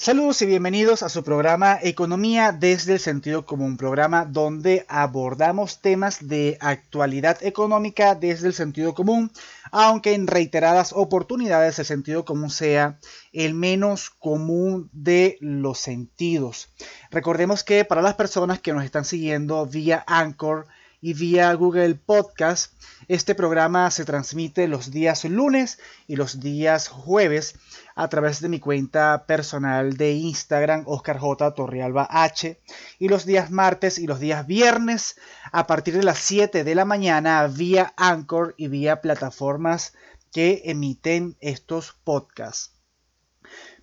Saludos y bienvenidos a su programa Economía desde el sentido común, programa donde abordamos temas de actualidad económica desde el sentido común, aunque en reiteradas oportunidades el sentido común sea el menos común de los sentidos. Recordemos que para las personas que nos están siguiendo vía Anchor, y vía Google Podcast. Este programa se transmite los días lunes y los días jueves a través de mi cuenta personal de Instagram, Oscar J. Torrealba H. Y los días martes y los días viernes a partir de las 7 de la mañana vía Anchor y vía plataformas que emiten estos podcasts.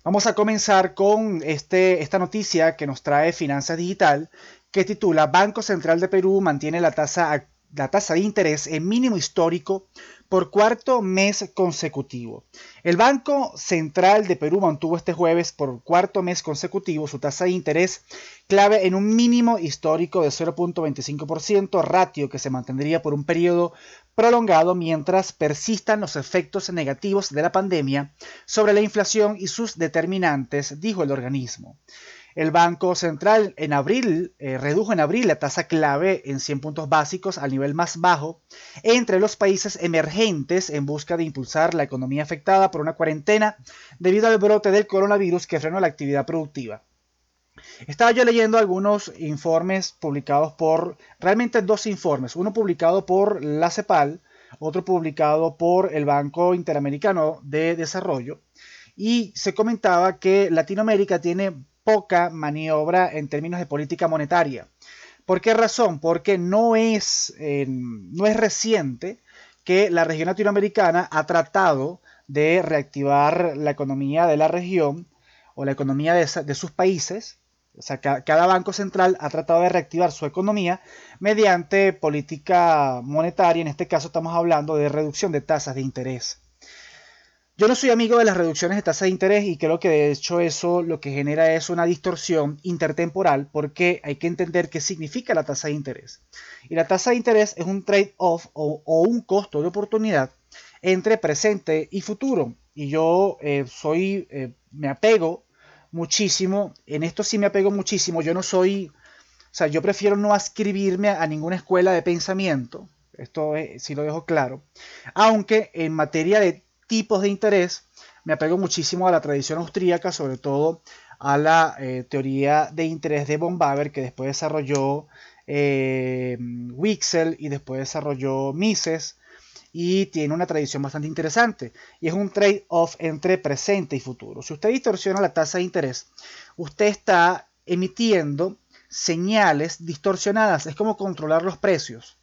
Vamos a comenzar con este, esta noticia que nos trae Finanzas Digital que titula Banco Central de Perú mantiene la tasa, la tasa de interés en mínimo histórico por cuarto mes consecutivo. El Banco Central de Perú mantuvo este jueves por cuarto mes consecutivo su tasa de interés clave en un mínimo histórico de 0.25%, ratio que se mantendría por un periodo prolongado mientras persistan los efectos negativos de la pandemia sobre la inflación y sus determinantes, dijo el organismo. El Banco Central en abril eh, redujo en abril la tasa clave en 100 puntos básicos al nivel más bajo entre los países emergentes en busca de impulsar la economía afectada por una cuarentena debido al brote del coronavirus que frenó la actividad productiva. Estaba yo leyendo algunos informes publicados por, realmente dos informes, uno publicado por la CEPAL, otro publicado por el Banco Interamericano de Desarrollo, y se comentaba que Latinoamérica tiene poca maniobra en términos de política monetaria. ¿Por qué razón? Porque no es, no es reciente que la región latinoamericana ha tratado de reactivar la economía de la región o la economía de, sus países. O sea, cada banco central ha tratado de reactivar su economía mediante política monetaria. En este caso estamos hablando de reducción de tasas de interés. Yo no soy amigo de las reducciones de tasa de interés y creo que de hecho eso lo que genera es una distorsión intertemporal porque hay que entender qué significa la tasa de interés. Y la tasa de interés es un trade-off o, un costo de oportunidad entre presente y futuro. Y yo eh, soy, eh, me apego muchísimo, en esto sí me apego muchísimo, yo no soy, o sea, yo prefiero no ascribirme a, ninguna escuela de pensamiento, esto sí lo dejo claro, aunque en materia de tipos de interés, me apego muchísimo a la tradición austríaca, sobre todo a la eh, teoría de interés de von Baber, que después desarrolló eh, Wixel y después desarrolló Mises, y tiene una tradición bastante interesante, y es un trade-off entre presente y futuro. Si usted distorsiona la tasa de interés, usted está emitiendo señales distorsionadas, es como controlar los precios.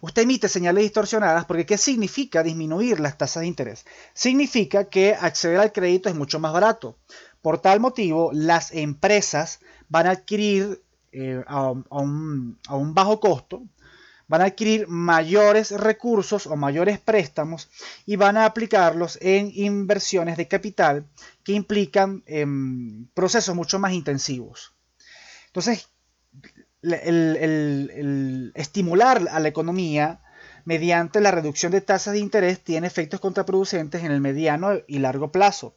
Usted emite señales distorsionadas porque ¿qué significa disminuir las tasas de interés? Significa que acceder al crédito es mucho más barato. Por tal motivo, las empresas van a adquirir eh, a, un, bajo costo, van a adquirir mayores recursos o mayores préstamos y van a aplicarlos en inversiones de capital que implican em, procesos mucho más intensivos. Entonces, el, estimular a la economía mediante la reducción de tasas de interés tiene efectos contraproducentes en el mediano y largo plazo,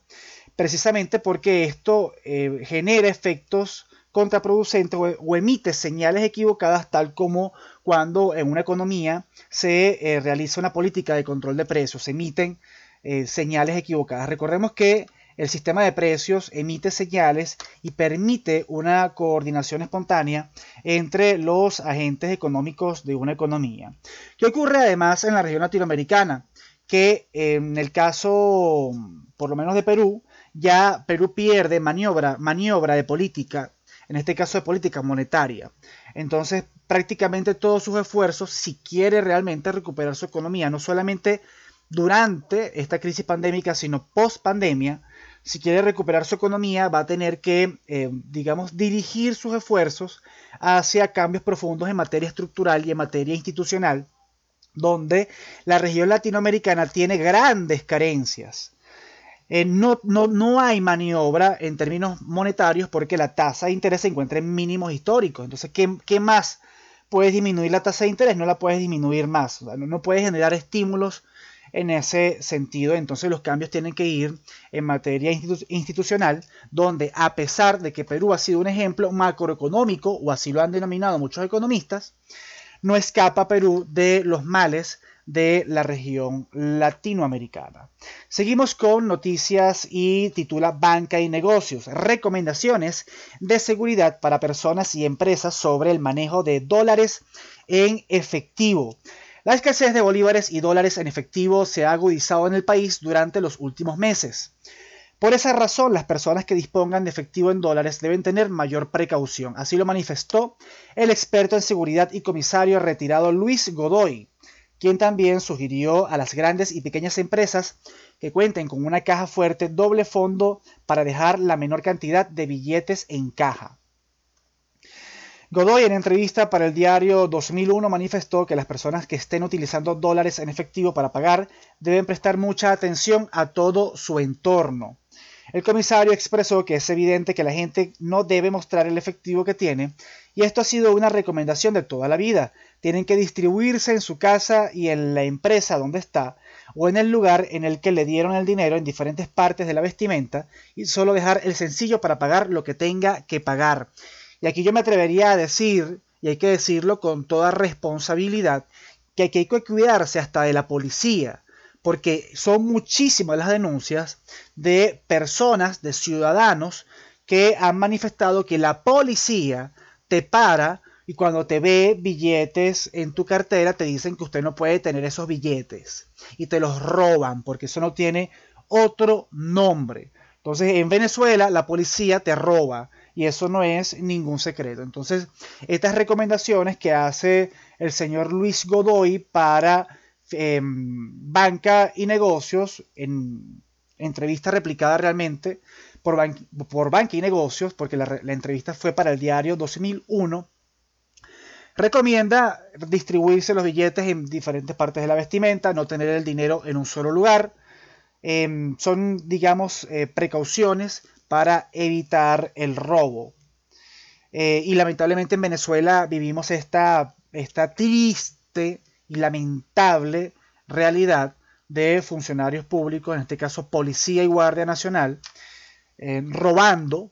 precisamente porque esto eh, genera efectos contraproducentes o, emite señales equivocadas tal como cuando en una economía se eh, realiza una política de control de precios, se emiten eh, señales equivocadas. Recordemos que el sistema de precios emite señales y permite una coordinación espontánea entre los agentes económicos de una economía. ¿Qué ocurre además en la región latinoamericana? Que en el caso, por lo menos de Perú, ya Perú pierde maniobra, maniobra de política, en este caso de política monetaria. Entonces, prácticamente todos sus esfuerzos, si quiere realmente recuperar su economía, no solamente durante esta crisis pandémica, sino post pandemia, si quiere recuperar su economía, va a tener que, eh, digamos, dirigir sus esfuerzos hacia cambios profundos en materia estructural y en materia institucional, donde la región latinoamericana tiene grandes carencias. Eh, no, no, hay maniobra en términos monetarios porque la tasa de interés se encuentra en mínimos históricos. Entonces, ¿qué, más puedes disminuir la tasa de interés? No la puedes disminuir más. no, no puedes generar estímulos en ese sentido. Entonces los cambios tienen que ir en materia institucional, donde a pesar de que Perú ha sido un ejemplo macroeconómico, o así lo han denominado muchos economistas, no escapa Perú de los males de la región latinoamericana. Seguimos con noticias y titula Banca y negocios, recomendaciones de seguridad para personas y empresas sobre el manejo de dólares en efectivo. La escasez de bolívares y dólares en efectivo se ha agudizado en el país durante los últimos meses. Por esa razón, las personas que dispongan de efectivo en dólares deben tener mayor precaución. Así lo manifestó el experto en seguridad y comisario retirado Luis Godoy quien también sugirió a las grandes y pequeñas empresas que cuenten con una caja fuerte doble fondo para dejar la menor cantidad de billetes en caja. Godoy en entrevista para el diario 2001 manifestó que las personas que estén utilizando dólares en efectivo para pagar deben prestar mucha atención a todo su entorno. El comisario expresó que es evidente que la gente no debe mostrar el efectivo que tiene y esto ha sido una recomendación de toda la vida. Tienen que distribuirse en su casa y en la empresa donde está o en el lugar en el que le dieron el dinero en diferentes partes de la vestimenta y solo dejar el sencillo para pagar lo que tenga que pagar. Y aquí yo me atrevería a decir, y hay que decirlo con toda responsabilidad, que aquí hay que cuidarse hasta de la policía porque son muchísimas las denuncias de personas, de ciudadanos, que han manifestado que la policía te para y cuando te ve billetes en tu cartera te dicen que usted no puede tener esos billetes y te los roban porque eso no tiene otro nombre. Entonces en Venezuela la policía te roba y eso no es ningún secreto. Entonces estas recomendaciones que hace el señor Luis Godoy para Em, banca y negocios, en entrevista replicada realmente por, por Banca y Negocios, porque la, entrevista fue para el diario 2001, recomienda distribuirse los billetes en diferentes partes de la vestimenta, no tener el dinero en un solo lugar. Em, son, digamos, eh, precauciones para evitar el robo. Eh, y lamentablemente en Venezuela vivimos esta, esta triste y lamentable realidad de funcionarios públicos, en este caso policía y guardia nacional, eh, robando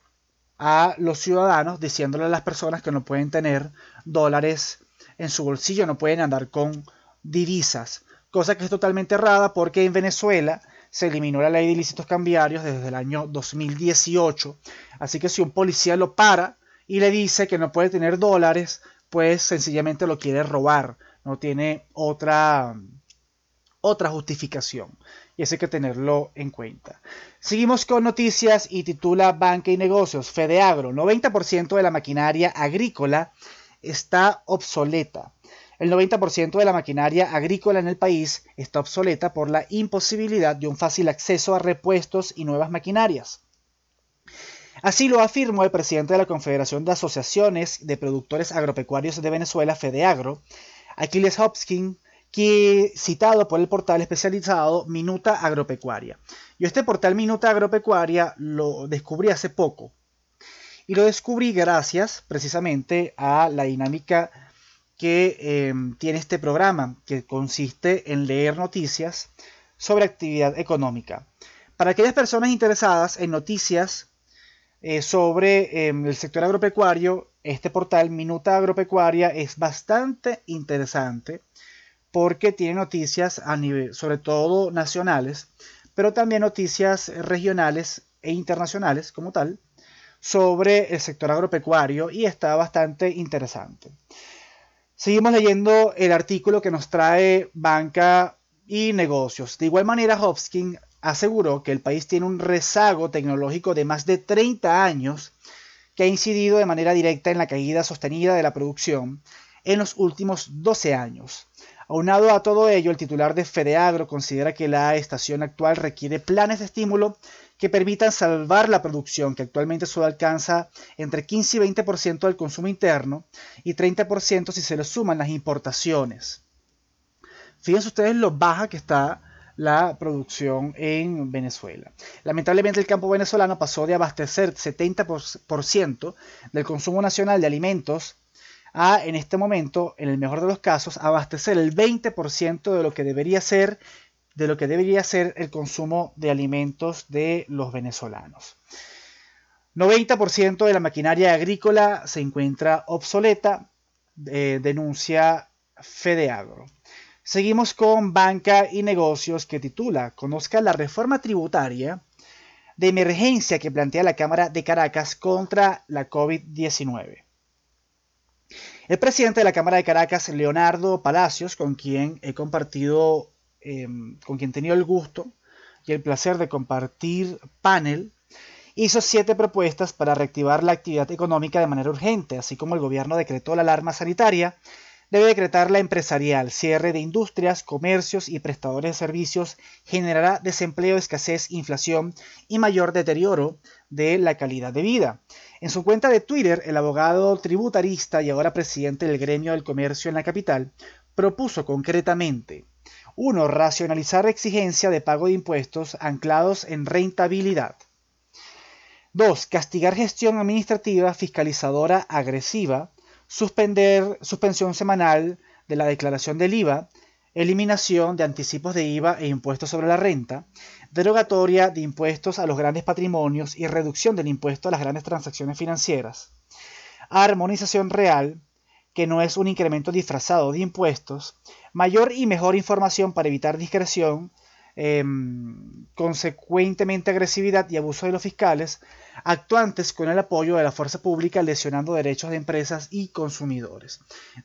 a los ciudadanos, diciéndole a las personas que no pueden tener dólares en su bolsillo, no pueden andar con divisas, cosa que es totalmente errada porque en Venezuela se eliminó la ley de ilícitos cambiarios desde el año 2018, así que si un policía lo para y le dice que no puede tener dólares, pues sencillamente lo quiere robar, no tiene otra, otra justificación. Y eso hay que tenerlo en cuenta. Seguimos con noticias y titula Banca y Negocios. Fedeagro, 90% de la maquinaria agrícola está obsoleta. El 90% de la maquinaria agrícola en el país está obsoleta por la imposibilidad de un fácil acceso a repuestos y nuevas maquinarias. Así lo afirmó el presidente de la Confederación de Asociaciones de Productores Agropecuarios de Venezuela, Fedeagro, Aquiles Hopkins, que citado por el portal especializado Minuta Agropecuaria. Yo este portal Minuta Agropecuaria lo descubrí hace poco. Y lo descubrí gracias precisamente a la dinámica que em, tiene este programa, que consiste en leer noticias sobre actividad económica. Para aquellas personas interesadas en noticias eh, sobre em, el sector agropecuario, este portal Minuta Agropecuaria es bastante interesante porque tiene noticias a nivel, sobre todo nacionales, pero también noticias regionales e internacionales como tal sobre el sector agropecuario y está bastante interesante. Seguimos leyendo el artículo que nos trae Banca y Negocios. De igual manera, Hopkins aseguró que el país tiene un rezago tecnológico de más de 30 años que ha incidido de manera directa en la caída sostenida de la producción en los últimos 12 años. Aunado a todo ello, el titular de Fedeagro considera que la estación actual requiere planes de estímulo que permitan salvar la producción, que actualmente solo alcanza entre 15 y 20% del consumo interno y 30% si se le suman las importaciones. Fíjense ustedes lo baja que está la producción en Venezuela. Lamentablemente el campo venezolano pasó de abastecer 70% del consumo nacional de alimentos a, en este momento, en el mejor de los casos, abastecer el 20% de lo que debería ser de lo que debería ser el consumo de alimentos de los venezolanos. 90% de la maquinaria agrícola se encuentra obsoleta, eh, denuncia Fedeagro. Seguimos con Banca y Negocios que titula Conozca la reforma tributaria de emergencia que plantea la Cámara de Caracas contra la COVID-19. El presidente de la Cámara de Caracas, Leonardo Palacios, con quien he compartido, em, con quien tenido el gusto y el placer de compartir panel, hizo siete propuestas para reactivar la actividad económica de manera urgente, así como el gobierno decretó la alarma sanitaria debe decretar la empresarial. Cierre de industrias, comercios y prestadores de servicios generará desempleo, escasez, inflación y mayor deterioro de la calidad de vida. En su cuenta de Twitter, el abogado tributarista y ahora presidente del gremio del comercio en la capital propuso concretamente 1. Racionalizar exigencia de pago de impuestos anclados en rentabilidad. 2. Castigar gestión administrativa fiscalizadora agresiva suspender suspensión semanal de la declaración del IVA, eliminación de anticipos de IVA e impuestos sobre la renta, derogatoria de impuestos a los grandes patrimonios y reducción del impuesto a las grandes transacciones financieras, armonización real, que no es un incremento disfrazado de impuestos, mayor y mejor información para evitar discreción, em, consecuentemente agresividad y abuso de los fiscales, actuantes con el apoyo de la fuerza pública lesionando derechos de empresas y consumidores.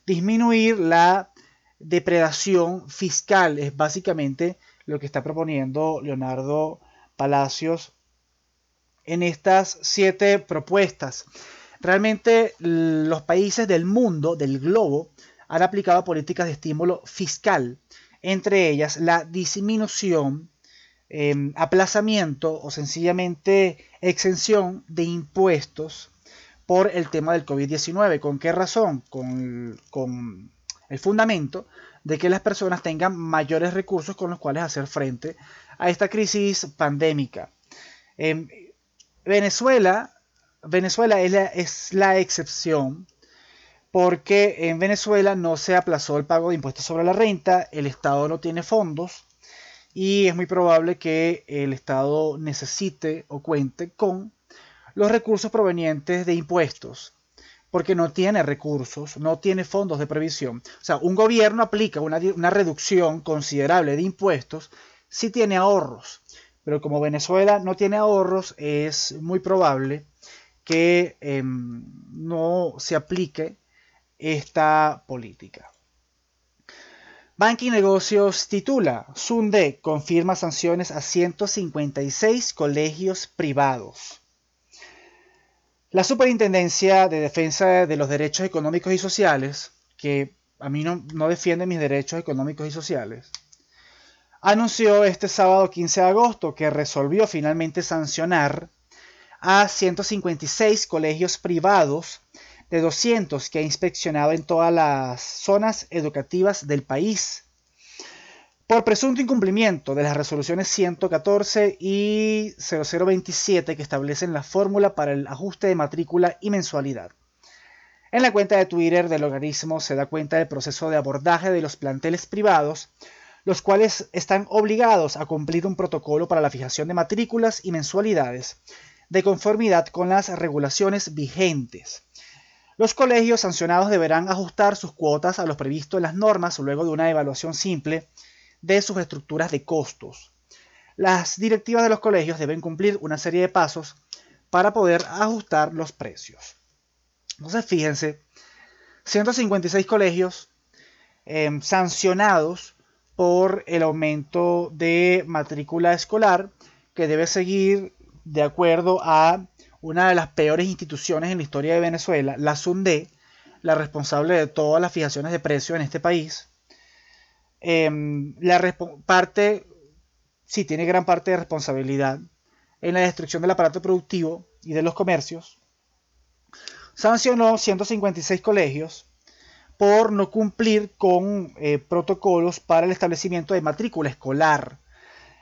Disminuir la depredación fiscal es básicamente lo que está proponiendo Leonardo Palacios en estas siete propuestas. Realmente los países del mundo, del globo, han aplicado políticas de estímulo fiscal, entre ellas la disminución Em, aplazamiento o sencillamente exención de impuestos por el tema del COVID-19. ¿Con qué razón? Con, el fundamento de que las personas tengan mayores recursos con los cuales hacer frente a esta crisis pandémica. Em, Venezuela, Venezuela es la, es la excepción porque en Venezuela no se aplazó el pago de impuestos sobre la renta, el Estado no tiene fondos y es muy probable que el Estado necesite o cuente con los recursos provenientes de impuestos, porque no tiene recursos, no tiene fondos de previsión. O sea, un gobierno aplica una, reducción considerable de impuestos si tiene ahorros, pero como Venezuela no tiene ahorros, es muy probable que em, no se aplique esta política. Banking Negocios titula, Sunde confirma sanciones a 156 colegios privados. La Superintendencia de Defensa de los Derechos Económicos y Sociales, que a mí no, no defiende mis derechos económicos y sociales, anunció este sábado 15 de agosto que resolvió finalmente sancionar a 156 colegios privados de 200 que ha inspeccionado en todas las zonas educativas del país por presunto incumplimiento de las resoluciones 114 y 0027 que establecen la fórmula para el ajuste de matrícula y mensualidad. En la cuenta de Twitter del organismo se da cuenta del proceso de abordaje de los planteles privados, los cuales están obligados a cumplir un protocolo para la fijación de matrículas y mensualidades, de conformidad con las regulaciones vigentes. Los colegios sancionados deberán ajustar sus cuotas a los previstos en las normas luego de una evaluación simple de sus estructuras de costos. Las directivas de los colegios deben cumplir una serie de pasos para poder ajustar los precios. Entonces, fíjense, 156 colegios em, sancionados por el aumento de matrícula escolar que debe seguir de acuerdo a una de las peores instituciones en la historia de Venezuela, la SUNDE, la responsable de todas las fijaciones de precios en este país, em, la parte, sí, tiene gran parte de responsabilidad en la destrucción del aparato productivo y de los comercios, sancionó 156 colegios por no cumplir con eh, protocolos para el establecimiento de matrícula escolar.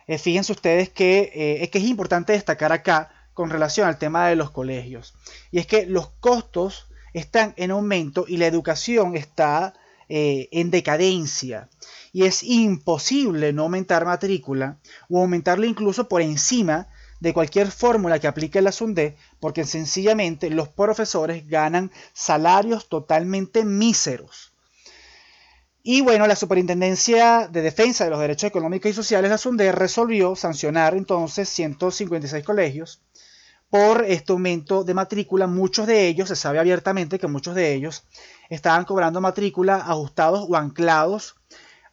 Eh, fíjense ustedes que, eh, es que es importante destacar acá con relación al tema de los colegios. Y es que los costos están en aumento y la educación está eh, en decadencia y es imposible no aumentar matrícula o aumentarla incluso por encima de cualquier fórmula que aplique la SUNDE, porque sencillamente los profesores ganan salarios totalmente míseros. Y bueno, la Superintendencia de Defensa de los Derechos Económicos y Sociales, la SUNDE, resolvió sancionar entonces 156 colegios por este aumento de matrícula. Muchos de ellos, se sabe abiertamente que muchos de ellos estaban cobrando matrícula ajustados o anclados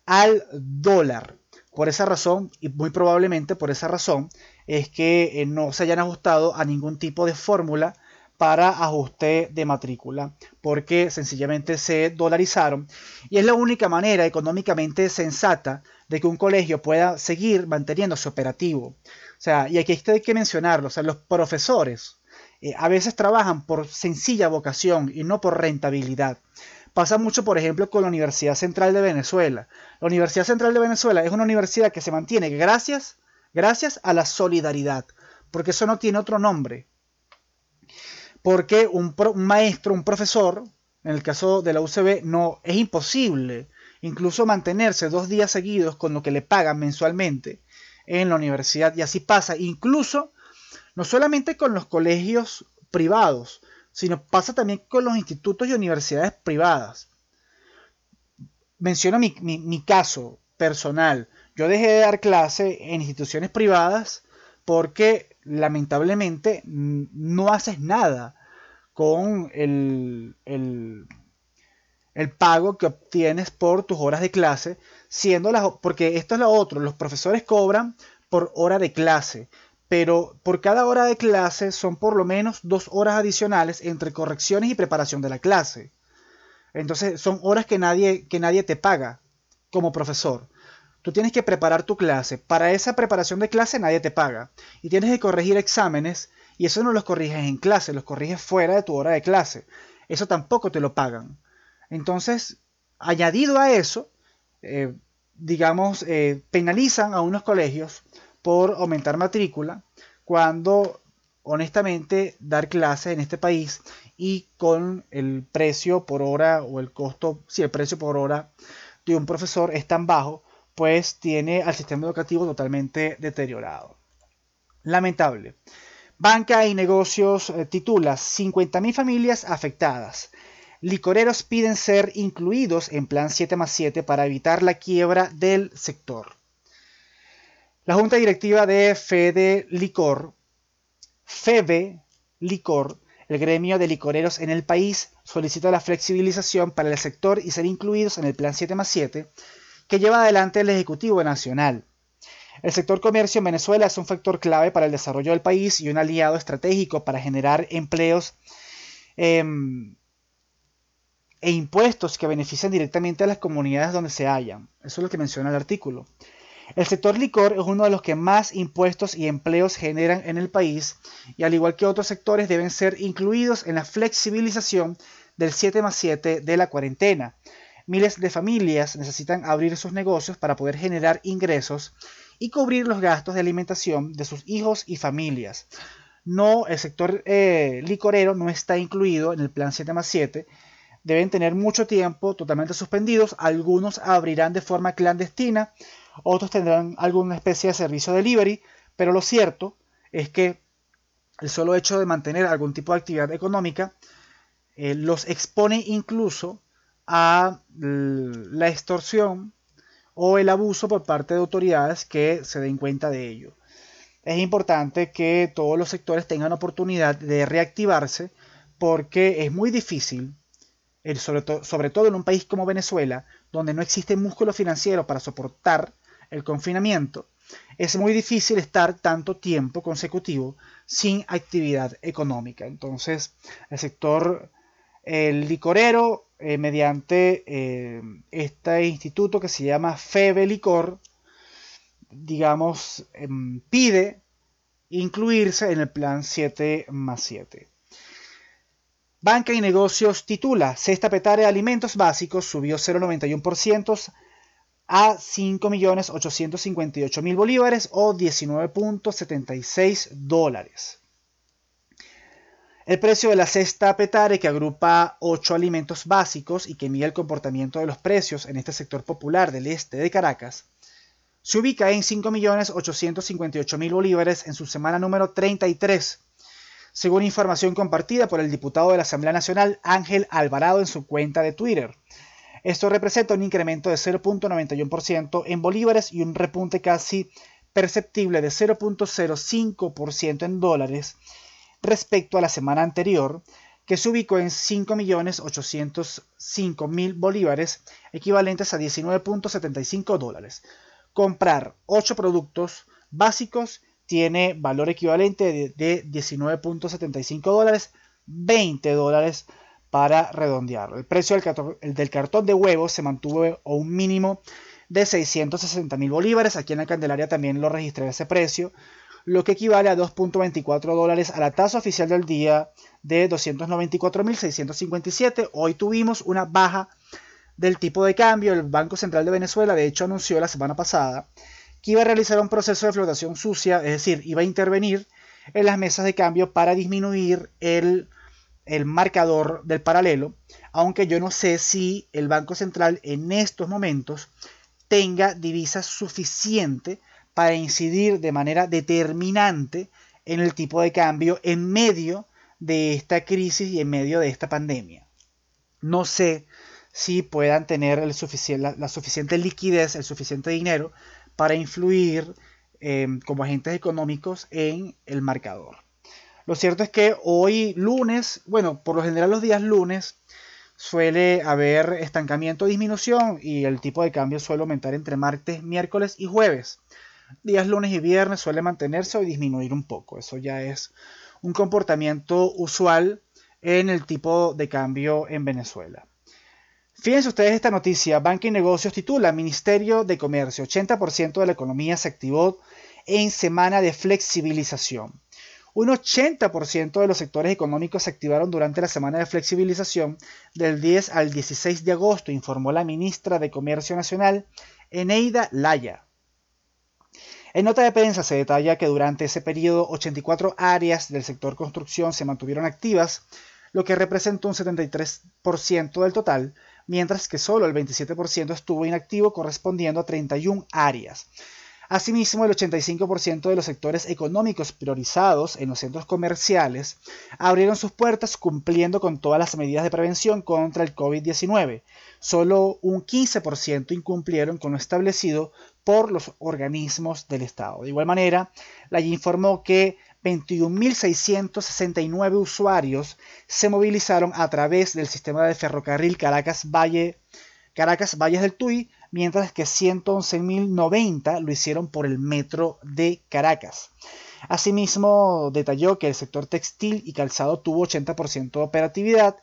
al dólar. Por esa razón, y muy probablemente por esa razón, es que eh, no se hayan ajustado a ningún tipo de fórmula para ajuste de matrícula, porque sencillamente se dolarizaron y es la única manera económicamente sensata de que un colegio pueda seguir manteniéndose operativo. O sea, y aquí hay que mencionarlo, o sea, los profesores eh, a veces trabajan por sencilla vocación y no por rentabilidad. Pasa mucho, por ejemplo, con la Universidad Central de Venezuela. La Universidad Central de Venezuela es una universidad que se mantiene gracias, gracias a la solidaridad, porque eso no tiene otro nombre. Porque un, maestro, un profesor, en el caso de la UCB, no es imposible incluso mantenerse dos días seguidos con lo que le pagan mensualmente en la universidad. Y así pasa, incluso no solamente con los colegios privados, sino pasa también con los institutos y universidades privadas. Menciono mi, caso personal. Yo dejé de dar clase en instituciones privadas porque lamentablemente no haces nada con el, el, pago que obtienes por tus horas de clase, siendo las, porque esto es lo otro, los profesores cobran por hora de clase, pero por cada hora de clase son por lo menos dos horas adicionales entre correcciones y preparación de la clase. Entonces son horas que nadie, que nadie te paga como profesor. Tú tienes que preparar tu clase. Para esa preparación de clase nadie te paga. Y tienes que corregir exámenes y eso no los corriges en clase, los corriges fuera de tu hora de clase. Eso tampoco te lo pagan. Entonces, añadido a eso, eh, digamos, eh, penalizan a unos colegios por aumentar matrícula, cuando honestamente dar clases en este país y con el precio por hora o el costo, si el precio por hora de un profesor es tan bajo, pues tiene al sistema educativo totalmente deteriorado. Lamentable. Banca y negocios eh, titula 50.000 familias afectadas. Licoreros piden ser incluidos en Plan 7 más 7 para evitar la quiebra del sector. La Junta Directiva de Fede Licor, FEBE Licor, el gremio de licoreros en el país, solicita la flexibilización para el sector y ser incluidos en el Plan 7 más 7 que lleva adelante el Ejecutivo Nacional. El sector comercio en Venezuela es un factor clave para el desarrollo del país y un aliado estratégico para generar empleos em, e impuestos que benefician directamente a las comunidades donde se hallan. Eso es lo que menciona el artículo. El sector licor es uno de los que más impuestos y empleos generan en el país y al igual que otros sectores deben ser incluidos en la flexibilización del 7 más 7 de la cuarentena. Miles de familias necesitan abrir sus negocios para poder generar ingresos y cubrir los gastos de alimentación de sus hijos y familias. No, el sector eh, licorero no está incluido en el plan 7 más 7. Deben tener mucho tiempo totalmente suspendidos. Algunos abrirán de forma clandestina otros tendrán alguna especie de servicio delivery, pero lo cierto es que el solo hecho de mantener algún tipo de actividad económica eh, los expone incluso a la extorsión o el abuso por parte de autoridades que se den cuenta de ello. Es importante que todos los sectores tengan oportunidad de reactivarse porque es muy difícil, sobre, todo en un país como Venezuela, donde no existe músculo financiero para soportar el confinamiento, es muy difícil estar tanto tiempo consecutivo sin actividad económica. Entonces, el sector el licorero, eh, mediante eh, este instituto que se llama FEBE Licor, digamos, em, pide incluirse en el plan 7 más 7. Banca y negocios titula, Cesta Petare de Alimentos Básicos subió 0,91% a 5.858.000 bolívares o 19.76 dólares. El precio de la cesta Petare, que agrupa ocho alimentos básicos y que mide el comportamiento de los precios en este sector popular del este de Caracas, se ubica en 5.858.000 bolívares en su semana número 33, según información compartida por el diputado de la Asamblea Nacional Ángel Alvarado en su cuenta de Twitter. Esto representa un incremento de 0.91% en bolívares y un repunte casi perceptible de 0.05% en dólares respecto a la semana anterior, que se ubicó en 5.805.000 bolívares, equivalentes a 19.75 dólares. Comprar 8 productos básicos tiene valor equivalente de, 19.75 dólares, 20 dólares para redondearlo. El precio del cartón, de huevos se mantuvo a un mínimo de 660.000 bolívares. Aquí en la Candelaria también lo registré ese precio lo que equivale a 2.24 dólares a la tasa oficial del día de 294.657. Hoy tuvimos una baja del tipo de cambio. El Banco Central de Venezuela, de hecho, anunció la semana pasada que iba a realizar un proceso de flotación sucia, es decir, iba a intervenir en las mesas de cambio para disminuir el, el marcador del paralelo, aunque yo no sé si el Banco Central en estos momentos tenga divisas suficiente para incidir de manera determinante en el tipo de cambio en medio de esta crisis y en medio de esta pandemia. No sé si puedan tener la, suficiente liquidez, el suficiente dinero para influir em, como agentes económicos en el marcador. Lo cierto es que hoy lunes, bueno, por lo general los días lunes suele haber estancamiento o disminución y el tipo de cambio suele aumentar entre martes, miércoles y jueves días lunes y viernes suele mantenerse o disminuir un poco. Eso ya es un comportamiento usual en el tipo de cambio en Venezuela. Fíjense ustedes esta noticia. Banca y Negocios titula Ministerio de Comercio. 80% de la economía se activó en semana de flexibilización. Un 80% de los sectores económicos se activaron durante la semana de flexibilización del 10 al 16 de agosto, informó la ministra de Comercio Nacional, Eneida Laya. En nota de prensa se detalla que durante ese periodo 84 áreas del sector construcción se mantuvieron activas, lo que representó un 73% del total, mientras que solo el 27% estuvo inactivo correspondiendo a 31 áreas. Asimismo, el 85% de los sectores económicos priorizados en los centros comerciales abrieron sus puertas cumpliendo con todas las medidas de prevención contra el COVID-19. Solo un 15% incumplieron con lo establecido por los organismos del Estado. De igual manera, la informó que 21.669 usuarios se movilizaron a través del sistema de ferrocarril Caracas Valle Caracas Valles del Tuy, mientras que 111.090 lo hicieron por el metro de Caracas. Asimismo, detalló que el sector textil y calzado tuvo 80% de operatividad,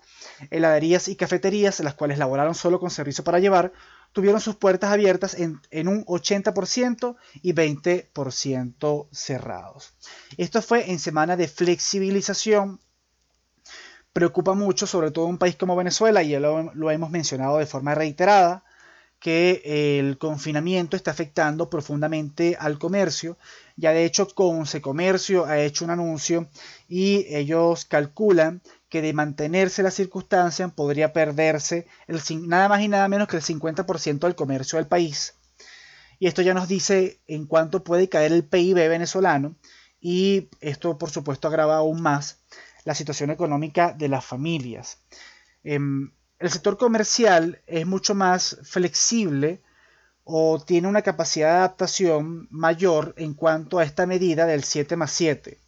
heladerías y cafeterías, las cuales laboraron solo con servicio para llevar, tuvieron sus puertas abiertas en, un 80% y 20% cerrados. Esto fue en semana de flexibilización. Preocupa mucho, sobre todo en un país como Venezuela, y ya lo, lo hemos mencionado de forma reiterada, que el confinamiento está afectando profundamente al comercio. Ya de hecho, Conce Comercio ha hecho un anuncio y ellos calculan que de mantenerse la circunstancia podría perderse el, nada más y nada menos que el 50% del comercio del país. Y esto ya nos dice en cuánto puede caer el PIB venezolano y esto por supuesto agrava aún más la situación económica de las familias. Em, el sector comercial es mucho más flexible o tiene una capacidad de adaptación mayor en cuanto a esta medida del 7 más 7.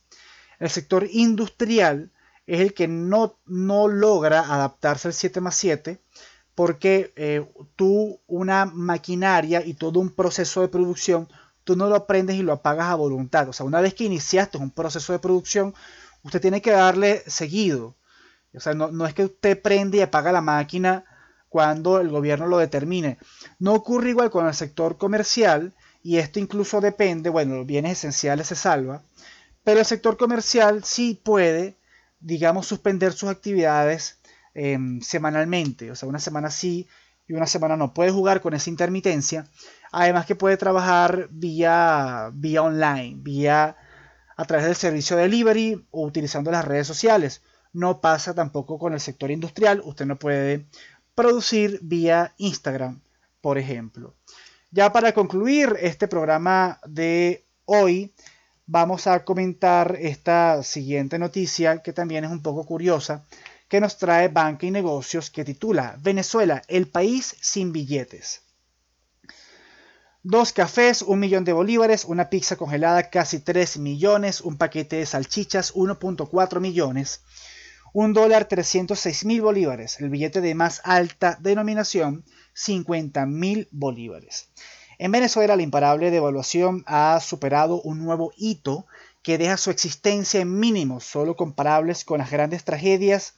El sector industrial es el que no, no logra adaptarse al 7 más 7 porque eh, tú una maquinaria y todo un proceso de producción, tú no lo aprendes y lo apagas a voluntad. O sea, una vez que iniciaste un proceso de producción, usted tiene que darle seguido. O sea, no, no es que usted prende y apaga la máquina cuando el gobierno lo determine. No ocurre igual con el sector comercial y esto incluso depende, bueno, los bienes esenciales se salva, pero el sector comercial sí puede digamos, suspender sus actividades em, semanalmente, o sea, una semana sí y una semana no. Puede jugar con esa intermitencia, además que puede trabajar vía, vía online, vía a través del servicio de delivery o utilizando las redes sociales. No pasa tampoco con el sector industrial. Usted no puede producir vía Instagram, por ejemplo. Ya para concluir este programa de hoy, vamos a comentar esta siguiente noticia que también es un poco curiosa, que nos trae Banca y Negocios, que titula Venezuela, el país sin billetes. Dos cafés, un millón de bolívares, una pizza congelada, casi 3 millones, un paquete de salchichas, 1.4 millones, un dólar 306 mil bolívares, el billete de más alta denominación, 50 mil bolívares. En Venezuela la imparable devaluación ha superado un nuevo hito que deja su existencia en mínimos, solo comparables con las grandes tragedias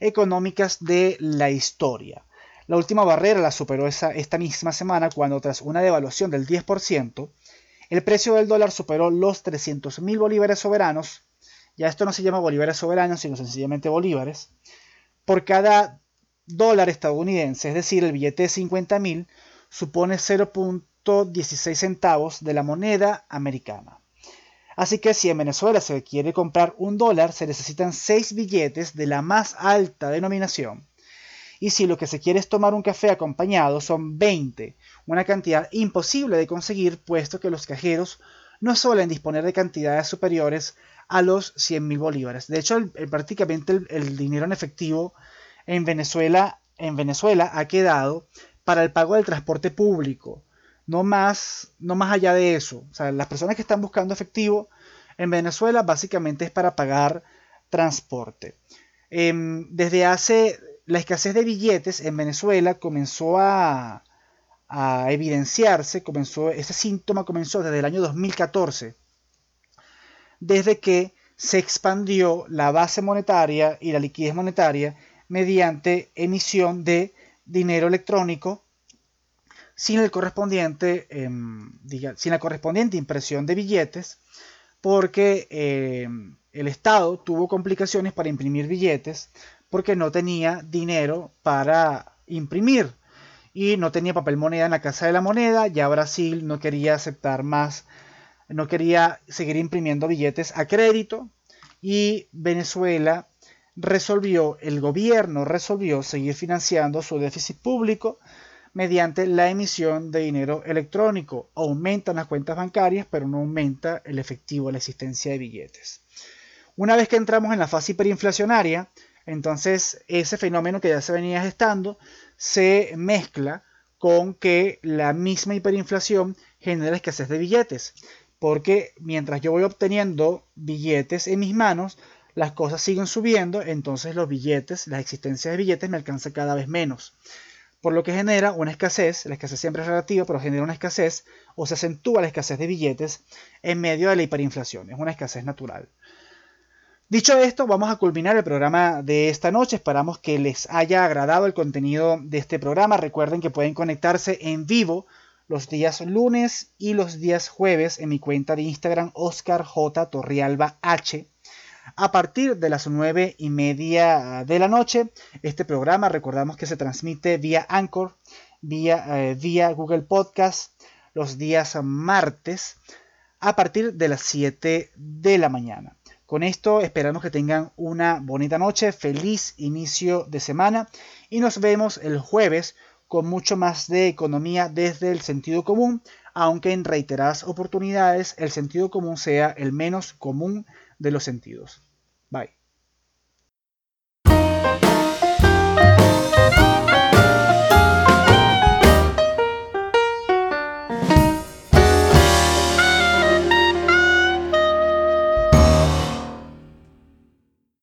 económicas de la historia. La última barrera la superó esta misma semana cuando tras una devaluación del 10%, el precio del dólar superó los 300 mil bolívares soberanos. Ya esto no se llama bolívares soberanos, sino sencillamente bolívares. Por cada dólar estadounidense, es decir, el billete de 50 mil, supone 0.16 centavos de la moneda americana. Así que si en Venezuela se quiere comprar un dólar, se necesitan 6 billetes de la más alta denominación y si lo que se quiere es tomar un café acompañado son 20, una cantidad imposible de conseguir puesto que los cajeros no suelen disponer de cantidades superiores a los 100 mil bolívares. De hecho, prácticamente el, dinero en efectivo en Venezuela, en Venezuela ha quedado para el pago del transporte público. No más, no más allá de eso. O sea, las personas que están buscando efectivo en Venezuela básicamente es para pagar transporte. Em, desde hace la escasez de billetes en Venezuela comenzó a, evidenciarse, comenzó, ese síntoma comenzó desde el año 2014, desde que se expandió la base monetaria y la liquidez monetaria mediante emisión de dinero electrónico sin, el correspondiente, em, sin la correspondiente impresión de billetes, porque em, el Estado tuvo complicaciones para imprimir billetes porque no tenía dinero para imprimir y no tenía papel moneda en la casa de la moneda. Ya Brasil no quería aceptar más, no quería seguir imprimiendo billetes a crédito y Venezuela resolvió, el gobierno resolvió seguir financiando su déficit público mediante la emisión de dinero electrónico. Aumentan las cuentas bancarias, pero no aumenta el efectivo, la existencia de billetes. Una vez que entramos en la fase hiperinflacionaria, entonces, ese fenómeno que ya se venía gestando se mezcla con que la misma hiperinflación genera escasez de billetes. Porque mientras yo voy obteniendo billetes en mis manos, las cosas siguen subiendo, entonces los billetes, la existencia de billetes me alcanza cada vez menos. Por lo que genera una escasez, la escasez siempre es relativa, pero genera una escasez o se acentúa la escasez de billetes en medio de la hiperinflación. Es una escasez natural. Dicho esto, vamos a culminar el programa de esta noche. Esperamos que les haya agradado el contenido de este programa. Recuerden que pueden conectarse en vivo los días lunes y los días jueves en mi cuenta de Instagram Oscar J. Torrialba H. A partir de las nueve y media de la noche, este programa recordamos que se transmite vía Anchor, vía, eh, vía Google Podcast los días martes a partir de las 7 de la mañana. Con esto esperamos que tengan una bonita noche, feliz inicio de semana y nos vemos el jueves con mucho más de economía desde el sentido común, aunque en reiteradas oportunidades el sentido común sea el menos común de los sentidos.